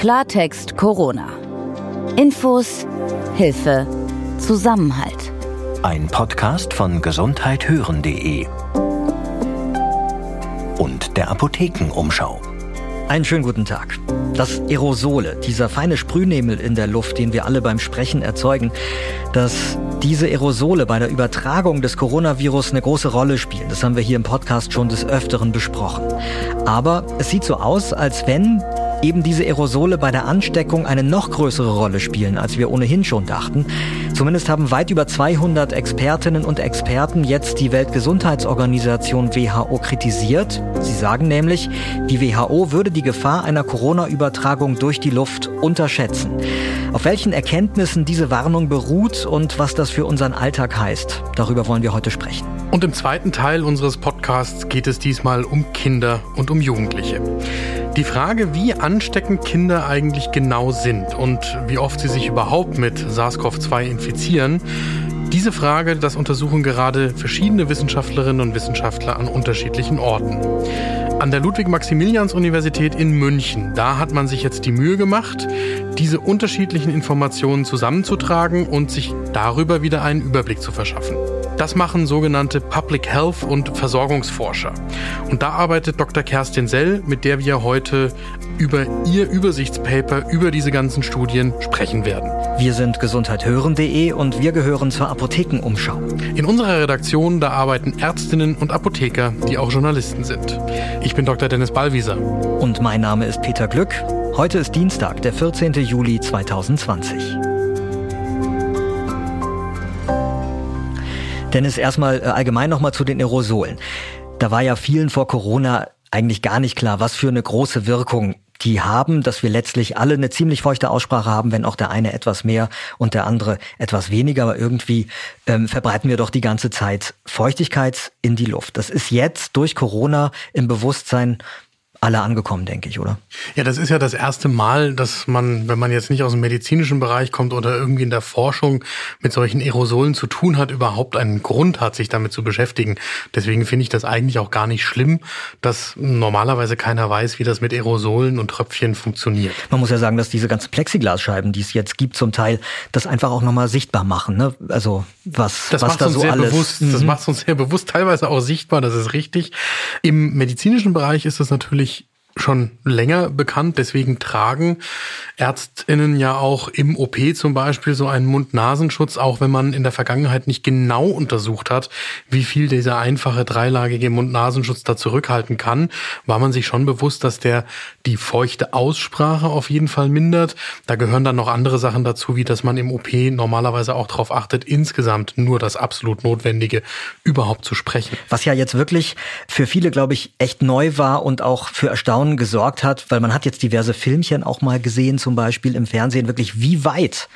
Klartext Corona. Infos, Hilfe, Zusammenhalt. Ein Podcast von gesundheithören.de und der Apothekenumschau. Einen schönen guten Tag. Das Aerosole, dieser feine Sprühnebel in der Luft, den wir alle beim Sprechen erzeugen, dass diese Aerosole bei der Übertragung des Coronavirus eine große Rolle spielen. Das haben wir hier im Podcast schon des Öfteren besprochen. Aber es sieht so aus, als wenn eben diese Aerosole bei der Ansteckung eine noch größere Rolle spielen, als wir ohnehin schon dachten. Zumindest haben weit über 200 Expertinnen und Experten jetzt die Weltgesundheitsorganisation WHO kritisiert. Sie sagen nämlich, die WHO würde die Gefahr einer Corona-Übertragung durch die Luft unterschätzen. Auf welchen Erkenntnissen diese Warnung beruht und was das für unseren Alltag heißt, darüber wollen wir heute sprechen. Und im zweiten Teil unseres Podcasts geht es diesmal um Kinder und um Jugendliche. Die Frage, wie ansteckend Kinder eigentlich genau sind und wie oft sie sich überhaupt mit SARS-CoV-2 infizieren, diese Frage, das untersuchen gerade verschiedene Wissenschaftlerinnen und Wissenschaftler an unterschiedlichen Orten. An der Ludwig-Maximilians-Universität in München, da hat man sich jetzt die Mühe gemacht, diese unterschiedlichen Informationen zusammenzutragen und sich darüber wieder einen Überblick zu verschaffen. Das machen sogenannte Public Health und Versorgungsforscher. Und da arbeitet Dr. Kerstin Sell, mit der wir heute über ihr Übersichtspaper über diese ganzen Studien sprechen werden. Wir sind gesundheithören.de und wir gehören zur Apothekenumschau. In unserer Redaktion, da arbeiten Ärztinnen und Apotheker, die auch Journalisten sind. Ich bin Dr. Dennis Ballwieser. Und mein Name ist Peter Glück. Heute ist Dienstag, der 14. Juli 2020. Dennis, erstmal äh, allgemein nochmal zu den Aerosolen. Da war ja vielen vor Corona eigentlich gar nicht klar, was für eine große Wirkung die haben, dass wir letztlich alle eine ziemlich feuchte Aussprache haben, wenn auch der eine etwas mehr und der andere etwas weniger. Aber irgendwie ähm, verbreiten wir doch die ganze Zeit Feuchtigkeit in die Luft. Das ist jetzt durch Corona im Bewusstsein alle angekommen, denke ich, oder? Ja, das ist ja das erste Mal, dass man, wenn man jetzt nicht aus dem medizinischen Bereich kommt oder irgendwie in der Forschung mit solchen Aerosolen zu tun hat, überhaupt einen Grund hat, sich damit zu beschäftigen. Deswegen finde ich das eigentlich auch gar nicht schlimm, dass normalerweise keiner weiß, wie das mit Aerosolen und Tröpfchen funktioniert. Man muss ja sagen, dass diese ganzen Plexiglasscheiben, die es jetzt gibt, zum Teil das einfach auch nochmal sichtbar machen. Ne? Also was, das was da so alles. Bewusst, mhm. Das macht uns sehr bewusst, teilweise auch sichtbar, das ist richtig. Im medizinischen Bereich ist es natürlich schon länger bekannt. Deswegen tragen Ärztinnen ja auch im OP zum Beispiel so einen Mund-Nasenschutz, auch wenn man in der Vergangenheit nicht genau untersucht hat, wie viel dieser einfache dreilagige Mund-Nasenschutz da zurückhalten kann, war man sich schon bewusst, dass der die feuchte Aussprache auf jeden Fall mindert. Da gehören dann noch andere Sachen dazu, wie dass man im OP normalerweise auch darauf achtet, insgesamt nur das absolut Notwendige überhaupt zu sprechen. Was ja jetzt wirklich für viele, glaube ich, echt neu war und auch für Erstaunen Staunen gesorgt hat, weil man hat jetzt diverse Filmchen auch mal gesehen, zum Beispiel im Fernsehen, wirklich wie weit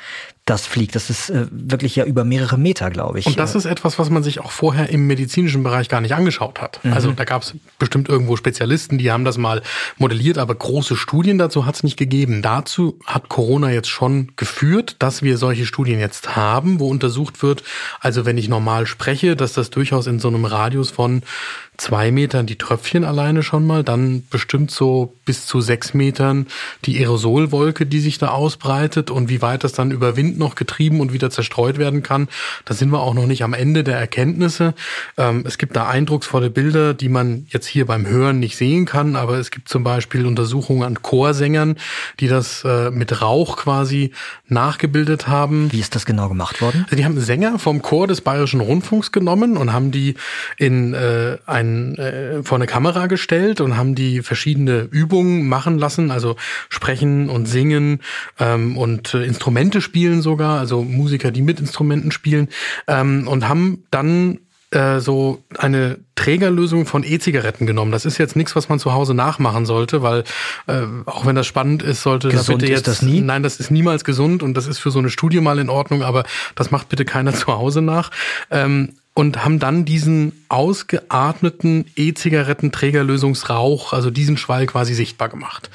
das fliegt. Das ist äh, wirklich ja über mehrere Meter, glaube ich. Und das ist etwas, was man sich auch vorher im medizinischen Bereich gar nicht angeschaut hat. Mhm. Also da gab es bestimmt irgendwo Spezialisten, die haben das mal modelliert, aber große Studien dazu hat es nicht gegeben. Dazu hat Corona jetzt schon geführt, dass wir solche Studien jetzt haben, wo untersucht wird, also wenn ich normal spreche, dass das durchaus in so einem Radius von zwei Metern die Tröpfchen alleine schon mal, dann bestimmt so bis zu sechs Metern die Aerosolwolke, die sich da ausbreitet und wie weit das dann über Wind noch getrieben und wieder zerstreut werden kann. Da sind wir auch noch nicht am Ende der Erkenntnisse. Ähm, es gibt da eindrucksvolle Bilder, die man jetzt hier beim Hören nicht sehen kann, aber es gibt zum Beispiel Untersuchungen an Chorsängern, die das äh, mit Rauch quasi nachgebildet haben. Wie ist das genau gemacht worden? Also die haben Sänger vom Chor des Bayerischen Rundfunks genommen und haben die in äh, ein, äh, vor eine Kamera gestellt und haben die verschiedene Übungen machen lassen, also sprechen und singen ähm, und äh, Instrumente spielen sogar, also Musiker, die mit Instrumenten spielen ähm, und haben dann äh, so eine Trägerlösung von E-Zigaretten genommen. Das ist jetzt nichts, was man zu Hause nachmachen sollte, weil äh, auch wenn das spannend ist, sollte gesund da bitte jetzt das nie? nein, das ist niemals gesund und das ist für so eine Studie mal in Ordnung, aber das macht bitte keiner zu Hause nach. Ähm, und haben dann diesen ausgeatmeten E-Zigaretten-Trägerlösungsrauch, also diesen Schwall quasi sichtbar gemacht.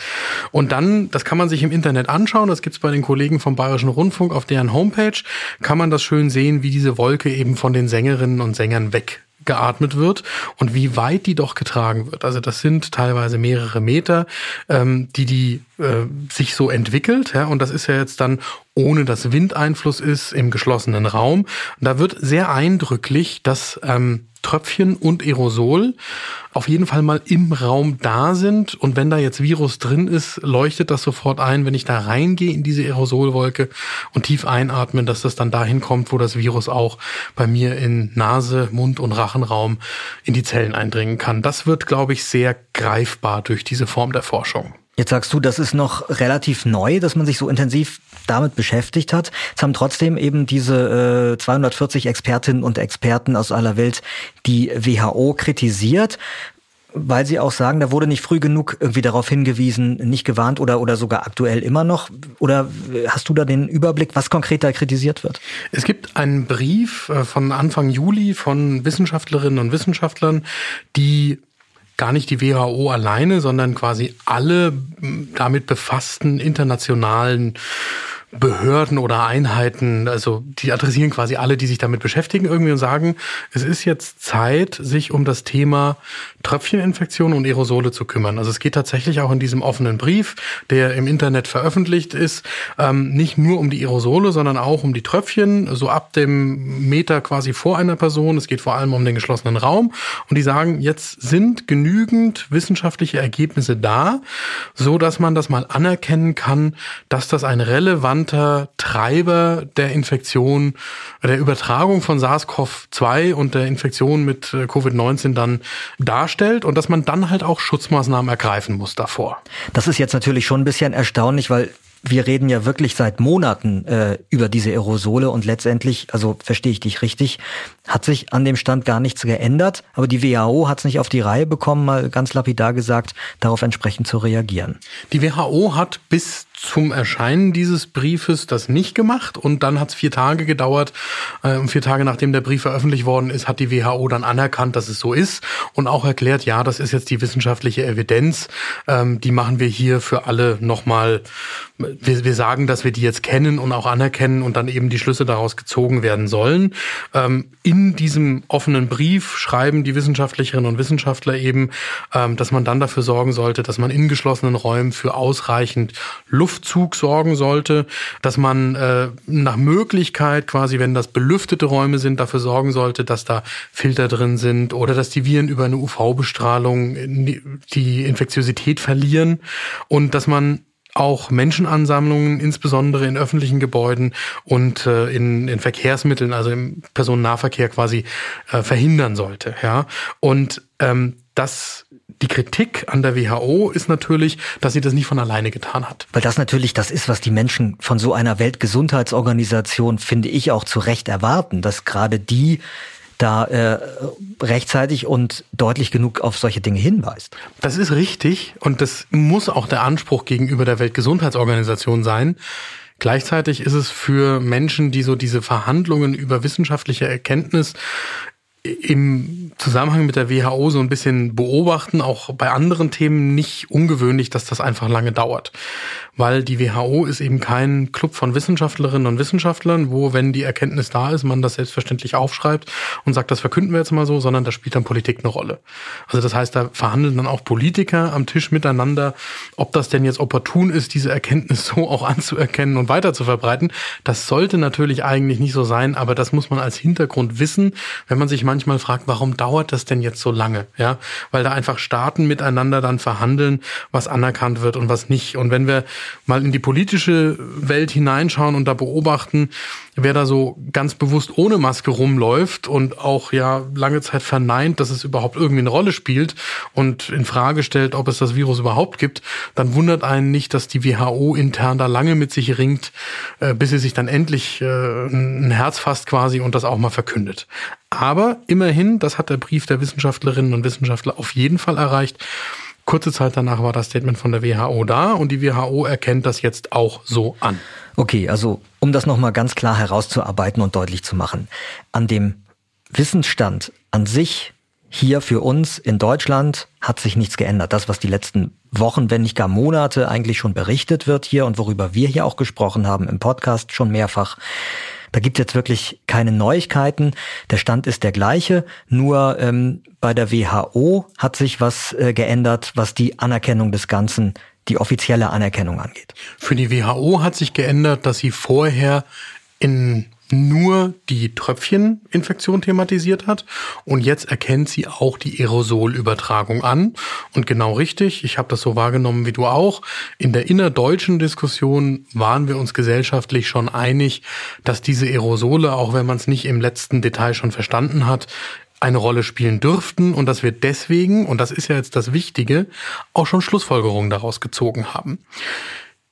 Und dann, das kann man sich im Internet anschauen, das gibt's bei den Kollegen vom Bayerischen Rundfunk auf deren Homepage, kann man das schön sehen, wie diese Wolke eben von den Sängerinnen und Sängern weg geatmet wird und wie weit die doch getragen wird. Also das sind teilweise mehrere Meter, ähm, die die äh, sich so entwickelt. Ja, und das ist ja jetzt dann ohne dass Windeinfluss ist im geschlossenen Raum. Da wird sehr eindrücklich, dass ähm, Tröpfchen und Aerosol auf jeden Fall mal im Raum da sind. Und wenn da jetzt Virus drin ist, leuchtet das sofort ein, wenn ich da reingehe in diese Aerosolwolke und tief einatme, dass das dann dahin kommt, wo das Virus auch bei mir in Nase, Mund und Rachenraum in die Zellen eindringen kann. Das wird, glaube ich, sehr greifbar durch diese Form der Forschung. Jetzt sagst du, das ist noch relativ neu, dass man sich so intensiv damit beschäftigt hat. Es haben trotzdem eben diese äh, 240 Expertinnen und Experten aus aller Welt die WHO kritisiert weil sie auch sagen, da wurde nicht früh genug irgendwie darauf hingewiesen, nicht gewarnt oder, oder sogar aktuell immer noch? Oder hast du da den Überblick, was konkret da kritisiert wird? Es gibt einen Brief äh, von Anfang Juli von Wissenschaftlerinnen und Wissenschaftlern, die gar nicht die WHO alleine, sondern quasi alle damit befassten internationalen Behörden oder Einheiten, also die adressieren quasi alle, die sich damit beschäftigen irgendwie und sagen, es ist jetzt Zeit, sich um das Thema Tröpfcheninfektion und Aerosole zu kümmern. Also es geht tatsächlich auch in diesem offenen Brief, der im Internet veröffentlicht ist, ähm, nicht nur um die Aerosole, sondern auch um die Tröpfchen, so ab dem Meter quasi vor einer Person. Es geht vor allem um den geschlossenen Raum. Und die sagen, jetzt sind genügend wissenschaftliche Ergebnisse da, so dass man das mal anerkennen kann, dass das ein relevant relevanter Treiber der Infektion, der Übertragung von SARS-CoV-2 und der Infektion mit äh, Covid-19 dann darstellt und dass man dann halt auch Schutzmaßnahmen ergreifen muss davor. Das ist jetzt natürlich schon ein bisschen erstaunlich, weil wir reden ja wirklich seit Monaten äh, über diese Aerosole und letztendlich, also verstehe ich dich richtig, hat sich an dem Stand gar nichts geändert, aber die WHO hat es nicht auf die Reihe bekommen, mal ganz lapidar gesagt, darauf entsprechend zu reagieren. Die WHO hat bis zum Erscheinen dieses Briefes das nicht gemacht und dann hat es vier Tage gedauert. Äh, vier Tage nachdem der Brief veröffentlicht worden ist, hat die WHO dann anerkannt, dass es so ist und auch erklärt, ja, das ist jetzt die wissenschaftliche Evidenz. Ähm, die machen wir hier für alle nochmal. Wir, wir sagen, dass wir die jetzt kennen und auch anerkennen und dann eben die Schlüsse daraus gezogen werden sollen. Ähm, in diesem offenen Brief schreiben die Wissenschaftlerinnen und Wissenschaftler eben, ähm, dass man dann dafür sorgen sollte, dass man in geschlossenen Räumen für ausreichend Luft Luftzug sorgen sollte, dass man äh, nach Möglichkeit quasi, wenn das belüftete Räume sind, dafür sorgen sollte, dass da Filter drin sind oder dass die Viren über eine UV-Bestrahlung die Infektiosität verlieren und dass man auch Menschenansammlungen, insbesondere in öffentlichen Gebäuden und äh, in, in Verkehrsmitteln, also im Personennahverkehr quasi äh, verhindern sollte. Ja, und ähm, das die Kritik an der WHO ist natürlich, dass sie das nicht von alleine getan hat. Weil das natürlich das ist, was die Menschen von so einer Weltgesundheitsorganisation, finde ich, auch zu Recht erwarten, dass gerade die da äh, rechtzeitig und deutlich genug auf solche Dinge hinweist. Das ist richtig und das muss auch der Anspruch gegenüber der Weltgesundheitsorganisation sein. Gleichzeitig ist es für Menschen, die so diese Verhandlungen über wissenschaftliche Erkenntnis im Zusammenhang mit der WHO so ein bisschen beobachten, auch bei anderen Themen nicht ungewöhnlich, dass das einfach lange dauert weil die WHO ist eben kein Club von Wissenschaftlerinnen und Wissenschaftlern, wo, wenn die Erkenntnis da ist, man das selbstverständlich aufschreibt und sagt, das verkünden wir jetzt mal so, sondern da spielt dann Politik eine Rolle. Also das heißt, da verhandeln dann auch Politiker am Tisch miteinander, ob das denn jetzt opportun ist, diese Erkenntnis so auch anzuerkennen und weiter zu verbreiten. Das sollte natürlich eigentlich nicht so sein, aber das muss man als Hintergrund wissen, wenn man sich manchmal fragt, warum dauert das denn jetzt so lange? Ja, weil da einfach Staaten miteinander dann verhandeln, was anerkannt wird und was nicht. Und wenn wir mal in die politische Welt hineinschauen und da beobachten, wer da so ganz bewusst ohne Maske rumläuft und auch ja lange Zeit verneint, dass es überhaupt irgendwie eine Rolle spielt und in Frage stellt, ob es das Virus überhaupt gibt, dann wundert einen nicht, dass die WHO intern da lange mit sich ringt, äh, bis sie sich dann endlich äh, ein Herz fasst quasi und das auch mal verkündet. Aber immerhin, das hat der Brief der Wissenschaftlerinnen und Wissenschaftler auf jeden Fall erreicht, Kurze Zeit danach war das Statement von der WHO da und die WHO erkennt das jetzt auch so an. Okay, also um das nochmal ganz klar herauszuarbeiten und deutlich zu machen. An dem Wissensstand an sich hier für uns in Deutschland hat sich nichts geändert. Das, was die letzten Wochen, wenn nicht gar Monate eigentlich schon berichtet wird hier und worüber wir hier auch gesprochen haben im Podcast schon mehrfach, da gibt es jetzt wirklich keine Neuigkeiten. Der Stand ist der gleiche, nur ähm, bei der WHO hat sich was äh, geändert, was die Anerkennung des Ganzen die offizielle Anerkennung angeht. Für die WHO hat sich geändert, dass sie vorher in nur die Tröpfcheninfektion thematisiert hat und jetzt erkennt sie auch die Aerosolübertragung an. Und genau richtig, ich habe das so wahrgenommen wie du auch, in der innerdeutschen Diskussion waren wir uns gesellschaftlich schon einig, dass diese Aerosole, auch wenn man es nicht im letzten Detail schon verstanden hat, eine Rolle spielen dürften und dass wir deswegen, und das ist ja jetzt das Wichtige, auch schon Schlussfolgerungen daraus gezogen haben.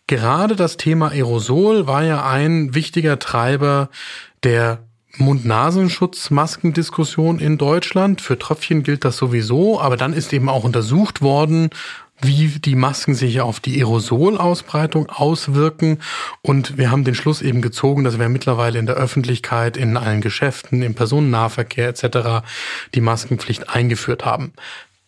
Gerade das Thema Aerosol war ja ein wichtiger Treiber der Mund-Nasenschutz-Maskendiskussion in Deutschland. Für Tröpfchen gilt das sowieso, aber dann ist eben auch untersucht worden, wie die Masken sich auf die Aerosolausbreitung auswirken. Und wir haben den Schluss eben gezogen, dass wir mittlerweile in der Öffentlichkeit, in allen Geschäften, im Personennahverkehr etc. die Maskenpflicht eingeführt haben.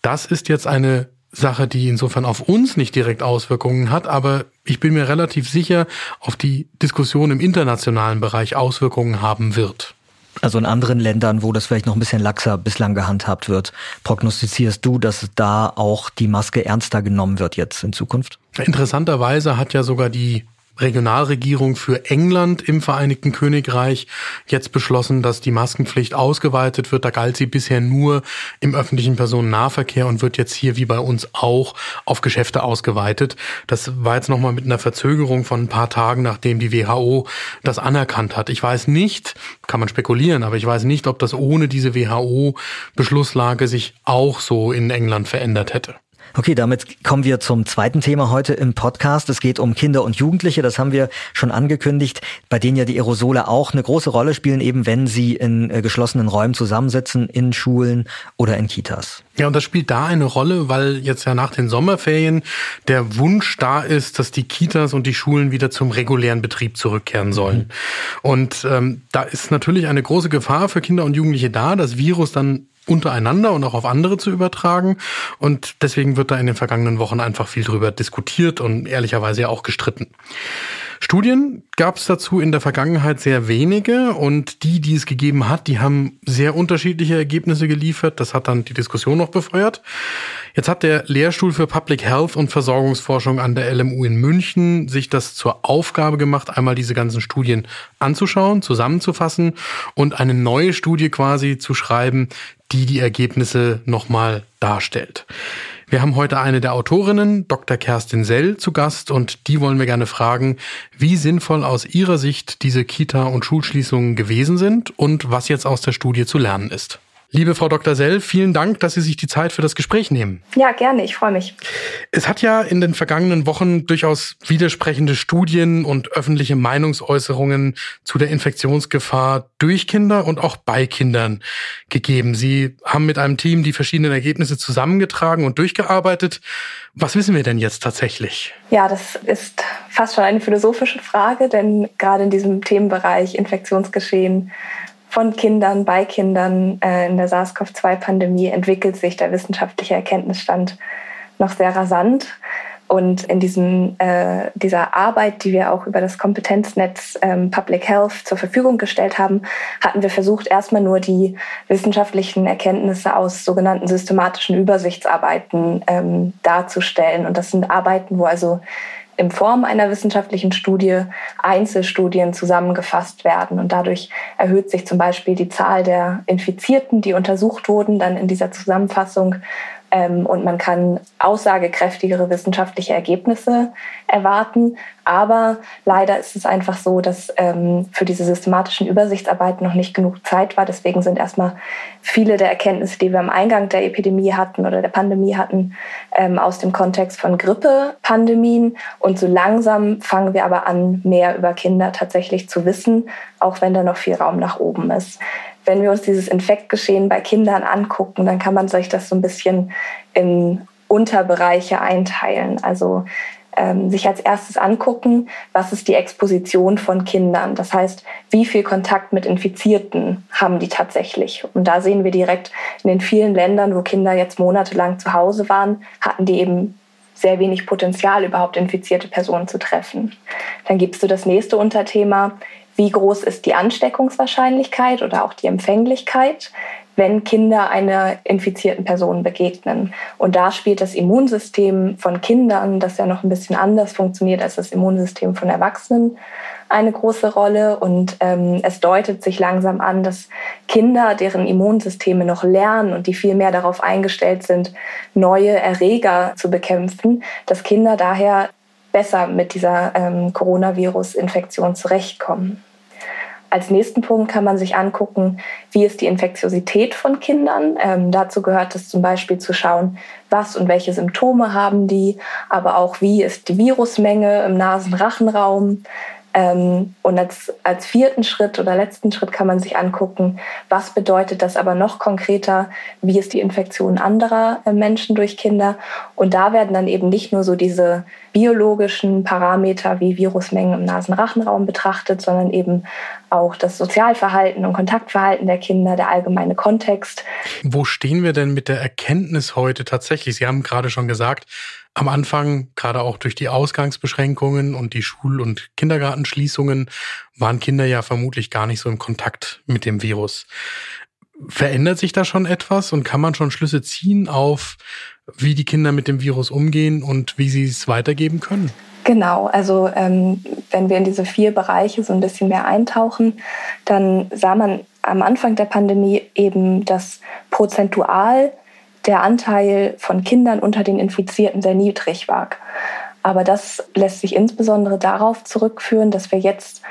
Das ist jetzt eine Sache, die insofern auf uns nicht direkt Auswirkungen hat, aber ich bin mir relativ sicher, auf die Diskussion im internationalen Bereich Auswirkungen haben wird. Also in anderen Ländern, wo das vielleicht noch ein bisschen laxer bislang gehandhabt wird, prognostizierst du, dass da auch die Maske ernster genommen wird jetzt in Zukunft? Interessanterweise hat ja sogar die Regionalregierung für England im Vereinigten Königreich jetzt beschlossen, dass die Maskenpflicht ausgeweitet wird. Da galt sie bisher nur im öffentlichen Personennahverkehr und wird jetzt hier wie bei uns auch auf Geschäfte ausgeweitet. Das war jetzt nochmal mit einer Verzögerung von ein paar Tagen, nachdem die WHO das anerkannt hat. Ich weiß nicht, kann man spekulieren, aber ich weiß nicht, ob das ohne diese WHO-Beschlusslage sich auch so in England verändert hätte. Okay, damit kommen wir zum zweiten Thema heute im Podcast. Es geht um Kinder und Jugendliche. Das haben wir schon angekündigt, bei denen ja die Aerosole auch eine große Rolle spielen, eben wenn sie in äh, geschlossenen Räumen zusammensitzen, in Schulen oder in Kitas. Ja, und das spielt da eine Rolle, weil jetzt ja nach den Sommerferien der Wunsch da ist, dass die Kitas und die Schulen wieder zum regulären Betrieb zurückkehren sollen. Mhm. Und ähm, da ist natürlich eine große Gefahr für Kinder und Jugendliche da, das Virus dann untereinander und auch auf andere zu übertragen. Und deswegen wird da in den vergangenen Wochen einfach viel drüber diskutiert und ehrlicherweise ja auch gestritten. Studien gab es dazu in der Vergangenheit sehr wenige und die, die es gegeben hat, die haben sehr unterschiedliche Ergebnisse geliefert. Das hat dann die Diskussion noch befeuert. Jetzt hat der Lehrstuhl für Public Health und Versorgungsforschung an der LMU in München sich das zur Aufgabe gemacht, einmal diese ganzen Studien anzuschauen, zusammenzufassen und eine neue Studie quasi zu schreiben, die die Ergebnisse nochmal darstellt. Wir haben heute eine der Autorinnen, Dr. Kerstin Sell, zu Gast und die wollen wir gerne fragen, wie sinnvoll aus ihrer Sicht diese Kita- und Schulschließungen gewesen sind und was jetzt aus der Studie zu lernen ist. Liebe Frau Dr. Sell, vielen Dank, dass Sie sich die Zeit für das Gespräch nehmen. Ja, gerne, ich freue mich. Es hat ja in den vergangenen Wochen durchaus widersprechende Studien und öffentliche Meinungsäußerungen zu der Infektionsgefahr durch Kinder und auch bei Kindern gegeben. Sie haben mit einem Team die verschiedenen Ergebnisse zusammengetragen und durchgearbeitet. Was wissen wir denn jetzt tatsächlich? Ja, das ist fast schon eine philosophische Frage, denn gerade in diesem Themenbereich Infektionsgeschehen von Kindern bei Kindern äh, in der SARS-CoV-2-Pandemie entwickelt sich der wissenschaftliche Erkenntnisstand noch sehr rasant. Und in diesem, äh, dieser Arbeit, die wir auch über das Kompetenznetz ähm, Public Health zur Verfügung gestellt haben, hatten wir versucht, erstmal nur die wissenschaftlichen Erkenntnisse aus sogenannten systematischen Übersichtsarbeiten ähm, darzustellen. Und das sind Arbeiten, wo also in Form einer wissenschaftlichen Studie Einzelstudien zusammengefasst werden. Und dadurch erhöht sich zum Beispiel die Zahl der Infizierten, die untersucht wurden, dann in dieser Zusammenfassung ähm, und man kann aussagekräftigere wissenschaftliche Ergebnisse erwarten. Aber leider ist es einfach so, dass ähm, für diese systematischen Übersichtsarbeiten noch nicht genug Zeit war. Deswegen sind erstmal viele der Erkenntnisse, die wir am Eingang der Epidemie hatten oder der Pandemie hatten, ähm, aus dem Kontext von Grippe-Pandemien. Und so langsam fangen wir aber an, mehr über Kinder tatsächlich zu wissen, auch wenn da noch viel Raum nach oben ist wenn wir uns dieses Infektgeschehen bei Kindern angucken, dann kann man sich das so ein bisschen in Unterbereiche einteilen. Also ähm, sich als erstes angucken, was ist die Exposition von Kindern. Das heißt, wie viel Kontakt mit Infizierten haben die tatsächlich. Und da sehen wir direkt in den vielen Ländern, wo Kinder jetzt monatelang zu Hause waren, hatten die eben sehr wenig Potenzial, überhaupt infizierte Personen zu treffen. Dann gibst du das nächste Unterthema, wie groß ist die Ansteckungswahrscheinlichkeit oder auch die Empfänglichkeit, wenn Kinder einer infizierten Person begegnen. Und da spielt das Immunsystem von Kindern, das ja noch ein bisschen anders funktioniert als das Immunsystem von Erwachsenen, eine große Rolle. Und ähm, es deutet sich langsam an, dass Kinder, deren Immunsysteme noch lernen und die viel mehr darauf eingestellt sind, neue Erreger zu bekämpfen, dass Kinder daher besser mit dieser ähm, Coronavirus-Infektion zurechtkommen. Als nächsten Punkt kann man sich angucken, wie ist die Infektiosität von Kindern. Ähm, dazu gehört es zum Beispiel zu schauen, was und welche Symptome haben die, aber auch wie ist die Virusmenge im Nasenrachenraum. Ähm, und als, als vierten Schritt oder letzten Schritt kann man sich angucken, was bedeutet das aber noch konkreter, wie ist die Infektion anderer äh, Menschen durch Kinder. Und da werden dann eben nicht nur so diese biologischen Parameter wie Virusmengen im Nasenrachenraum betrachtet, sondern eben auch das Sozialverhalten und Kontaktverhalten der Kinder, der allgemeine Kontext. Wo stehen wir denn mit der Erkenntnis heute tatsächlich? Sie haben gerade schon gesagt, am Anfang, gerade auch durch die Ausgangsbeschränkungen und die Schul- und Kindergartenschließungen, waren Kinder ja vermutlich gar nicht so im Kontakt mit dem Virus. Verändert sich da schon etwas und kann man schon Schlüsse ziehen auf, wie die Kinder mit dem Virus umgehen und wie sie es weitergeben können? Genau, also ähm, wenn wir in diese vier Bereiche so ein bisschen mehr eintauchen, dann sah man am Anfang der Pandemie eben, dass prozentual der Anteil von Kindern unter den Infizierten sehr niedrig war. Aber das lässt sich insbesondere darauf zurückführen, dass wir jetzt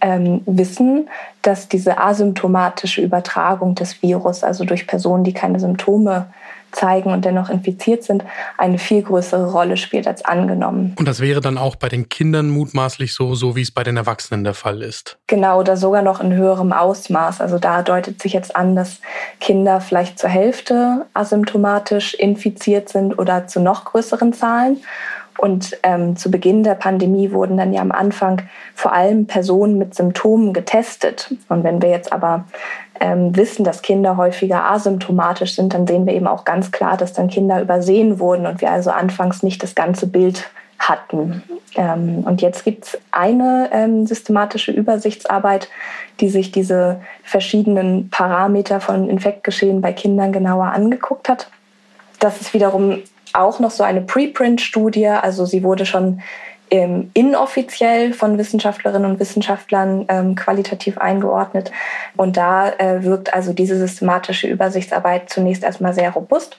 ähm, wissen, dass diese asymptomatische Übertragung des Virus, also durch Personen, die keine Symptome zeigen und dennoch infiziert sind, eine viel größere Rolle spielt als angenommen. Und das wäre dann auch bei den Kindern mutmaßlich so, so wie es bei den Erwachsenen der Fall ist. Genau, oder sogar noch in höherem Ausmaß. Also da deutet sich jetzt an, dass Kinder vielleicht zur Hälfte asymptomatisch infiziert sind oder zu noch größeren Zahlen. Und ähm, zu Beginn der Pandemie wurden dann ja am Anfang vor allem Personen mit Symptomen getestet. Und wenn wir jetzt aber ähm, wissen, dass Kinder häufiger asymptomatisch sind, dann sehen wir eben auch ganz klar, dass dann Kinder übersehen wurden und wir also anfangs nicht das ganze Bild hatten. Ähm, und jetzt gibt es eine ähm, systematische Übersichtsarbeit, die sich diese verschiedenen Parameter von Infektgeschehen bei Kindern genauer angeguckt hat. Das ist wiederum auch noch so eine Preprint-Studie, also sie wurde schon ähm, inoffiziell von Wissenschaftlerinnen und Wissenschaftlern ähm, qualitativ eingeordnet. Und da äh, wirkt also diese systematische Übersichtsarbeit zunächst erstmal sehr robust,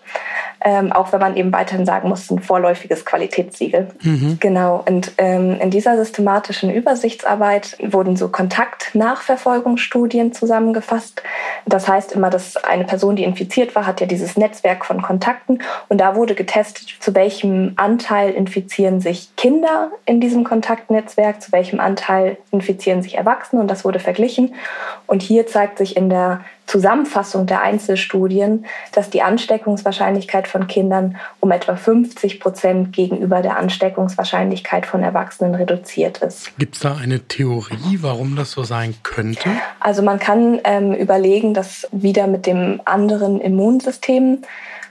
ähm, auch wenn man eben weiterhin sagen muss, ein vorläufiges Qualitätssiegel. Mhm. Genau. Und ähm, in dieser systematischen Übersichtsarbeit wurden so Kontaktnachverfolgungsstudien zusammengefasst. Das heißt immer, dass eine Person, die infiziert war, hat ja dieses Netzwerk von Kontakten und da wurde getestet, zu welchem Anteil infizieren sich Kinder in diesem Kontaktnetzwerk, zu welchem Anteil infizieren sich Erwachsene und das wurde verglichen. Und hier zeigt sich in der Zusammenfassung der Einzelstudien, dass die Ansteckungswahrscheinlichkeit von Kindern um etwa 50 Prozent gegenüber der Ansteckungswahrscheinlichkeit von Erwachsenen reduziert ist. Gibt es da eine Theorie, warum das so sein könnte? Also man kann ähm, überlegen, dass wieder mit dem anderen Immunsystem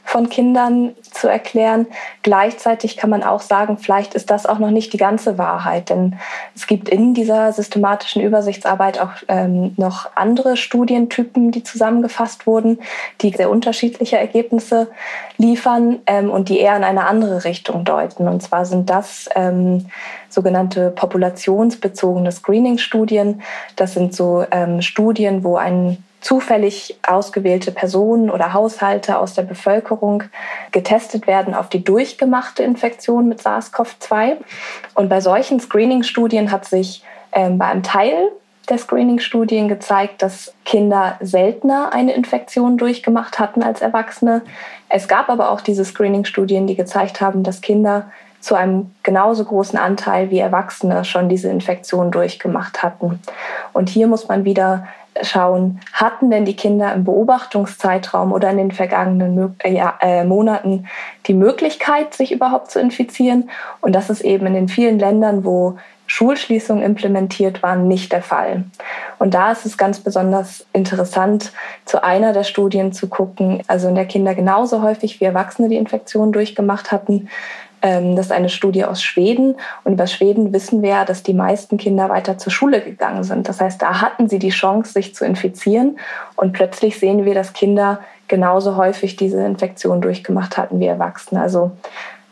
von Kindern zu erklären. Gleichzeitig kann man auch sagen, vielleicht ist das auch noch nicht die ganze Wahrheit, denn es gibt in dieser systematischen Übersichtsarbeit auch ähm, noch andere Studientypen, die zusammengefasst wurden, die sehr unterschiedliche Ergebnisse liefern ähm, und die eher in eine andere Richtung deuten. Und zwar sind das ähm, sogenannte populationsbezogene Screening-Studien. Das sind so ähm, Studien, wo ein zufällig ausgewählte Personen oder Haushalte aus der Bevölkerung getestet werden auf die durchgemachte Infektion mit SARS-CoV-2. Und bei solchen Screening-Studien hat sich ähm, bei einem Teil der Screening-Studien gezeigt, dass Kinder seltener eine Infektion durchgemacht hatten als Erwachsene. Es gab aber auch diese Screening-Studien, die gezeigt haben, dass Kinder zu einem genauso großen Anteil wie Erwachsene schon diese Infektion durchgemacht hatten. Und hier muss man wieder schauen, hatten denn die Kinder im Beobachtungszeitraum oder in den vergangenen äh, äh, Monaten die Möglichkeit, sich überhaupt zu infizieren? Und das ist eben in den vielen Ländern, wo Schulschließungen implementiert waren, nicht der Fall. Und da ist es ganz besonders interessant, zu einer der Studien zu gucken, also in der Kinder genauso häufig wie Erwachsene die Infektion durchgemacht hatten, das ist eine Studie aus Schweden. Und über Schweden wissen wir ja, dass die meisten Kinder weiter zur Schule gegangen sind. Das heißt, da hatten sie die Chance, sich zu infizieren. Und plötzlich sehen wir, dass Kinder genauso häufig diese Infektion durchgemacht hatten wie Erwachsene. Also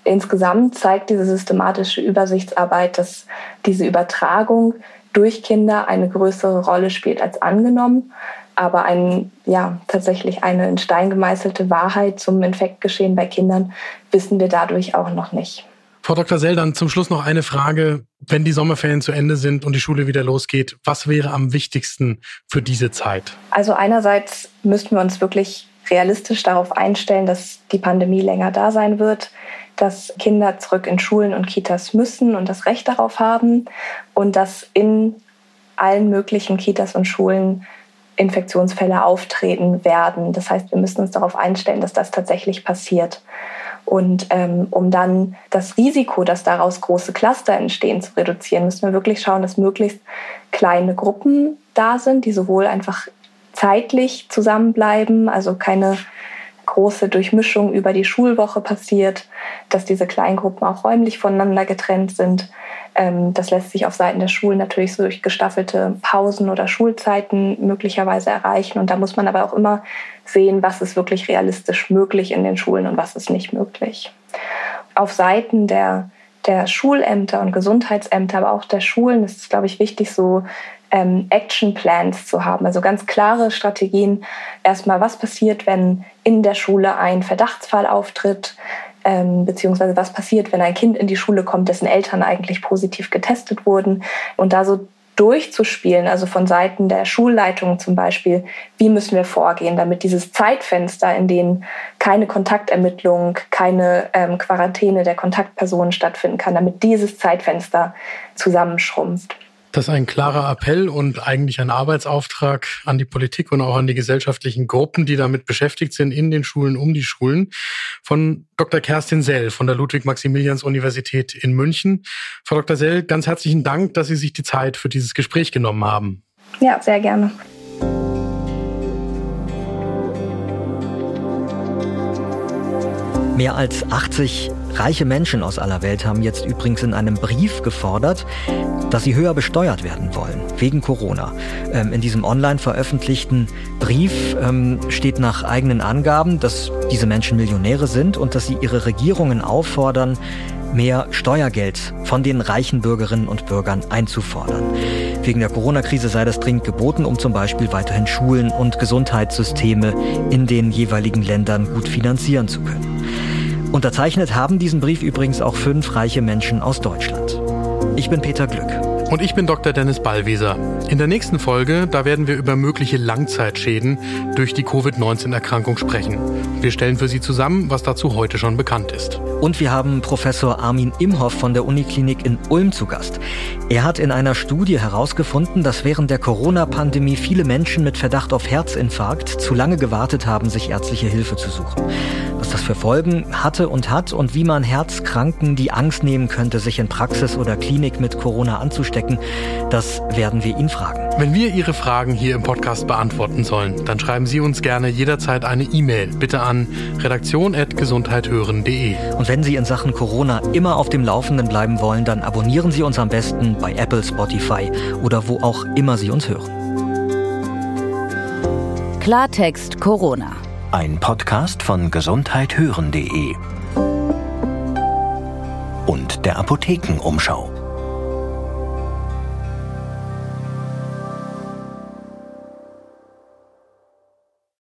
insgesamt zeigt diese systematische Übersichtsarbeit, dass diese Übertragung durch Kinder eine größere Rolle spielt als angenommen. Aber ein, ja, tatsächlich eine in Stein gemeißelte Wahrheit zum Infektgeschehen bei Kindern wissen wir dadurch auch noch nicht. Frau Dr. Sell, dann zum Schluss noch eine Frage. Wenn die Sommerferien zu Ende sind und die Schule wieder losgeht, was wäre am wichtigsten für diese Zeit? Also einerseits müssten wir uns wirklich realistisch darauf einstellen, dass die Pandemie länger da sein wird, dass Kinder zurück in Schulen und Kitas müssen und das Recht darauf haben und dass in allen möglichen Kitas und Schulen Infektionsfälle auftreten werden. Das heißt, wir müssen uns darauf einstellen, dass das tatsächlich passiert. Und ähm, um dann das Risiko, dass daraus große Cluster entstehen, zu reduzieren, müssen wir wirklich schauen, dass möglichst kleine Gruppen da sind, die sowohl einfach zeitlich zusammenbleiben, also keine große Durchmischung über die Schulwoche passiert, dass diese Kleingruppen auch räumlich voneinander getrennt sind. Ähm, das lässt sich auf Seiten der Schulen natürlich so durch gestaffelte Pausen oder Schulzeiten möglicherweise erreichen. Und da muss man aber auch immer sehen, was ist wirklich realistisch möglich in den Schulen und was ist nicht möglich. Auf Seiten der der Schulämter und Gesundheitsämter, aber auch der Schulen ist es, glaube ich, wichtig, so ähm, Action Plans zu haben, also ganz klare Strategien. Erstmal, was passiert, wenn in der Schule ein Verdachtsfall auftritt, ähm, beziehungsweise was passiert, wenn ein Kind in die Schule kommt, dessen Eltern eigentlich positiv getestet wurden und da so durchzuspielen, also von Seiten der Schulleitung zum Beispiel, wie müssen wir vorgehen, damit dieses Zeitfenster, in dem keine Kontaktermittlung, keine ähm, Quarantäne der Kontaktpersonen stattfinden kann, damit dieses Zeitfenster zusammenschrumpft. Das ist ein klarer Appell und eigentlich ein Arbeitsauftrag an die Politik und auch an die gesellschaftlichen Gruppen, die damit beschäftigt sind, in den Schulen, um die Schulen, von Dr. Kerstin Sell von der Ludwig-Maximilians-Universität in München. Frau Dr. Sell, ganz herzlichen Dank, dass Sie sich die Zeit für dieses Gespräch genommen haben. Ja, sehr gerne. Mehr als 80 reiche Menschen aus aller Welt haben jetzt übrigens in einem Brief gefordert, dass sie höher besteuert werden wollen, wegen Corona. Ähm, in diesem online veröffentlichten Brief ähm, steht nach eigenen Angaben, dass diese Menschen Millionäre sind und dass sie ihre Regierungen auffordern, mehr Steuergeld von den reichen Bürgerinnen und Bürgern einzufordern. Wegen der Corona-Krise sei das dringend geboten, um zum Beispiel weiterhin Schulen und Gesundheitssysteme in den jeweiligen Ländern gut finanzieren zu können. Unterzeichnet haben diesen Brief übrigens auch fünf reiche Menschen aus Deutschland. Ich bin Peter Glück. Und ich bin Dr. Dennis Ballwieser. In der nächsten Folge, da werden wir über mögliche Langzeitschäden durch die Covid-19-Erkrankung sprechen. Wir stellen für Sie zusammen, was dazu heute schon bekannt ist. Und wir haben Professor Armin Imhoff von der Uniklinik in Ulm zu Gast. Er hat in einer Studie herausgefunden, dass während der Corona-Pandemie viele Menschen mit Verdacht auf Herzinfarkt zu lange gewartet haben, sich ärztliche Hilfe zu suchen. Was das für Folgen hatte und hat und wie man Herzkranken die Angst nehmen könnte, sich in Praxis oder Klinik mit Corona anzustecken, stecken? Das werden wir ihn fragen. Wenn wir Ihre Fragen hier im Podcast beantworten sollen, dann schreiben Sie uns gerne jederzeit eine E-Mail. Bitte an redaktion.gesundheithören.de. Und wenn Sie in Sachen Corona immer auf dem Laufenden bleiben wollen, dann abonnieren Sie uns am besten bei Apple, Spotify oder wo auch immer Sie uns hören. Klartext Corona. Ein Podcast von gesundheithören.de und der Apothekenumschau.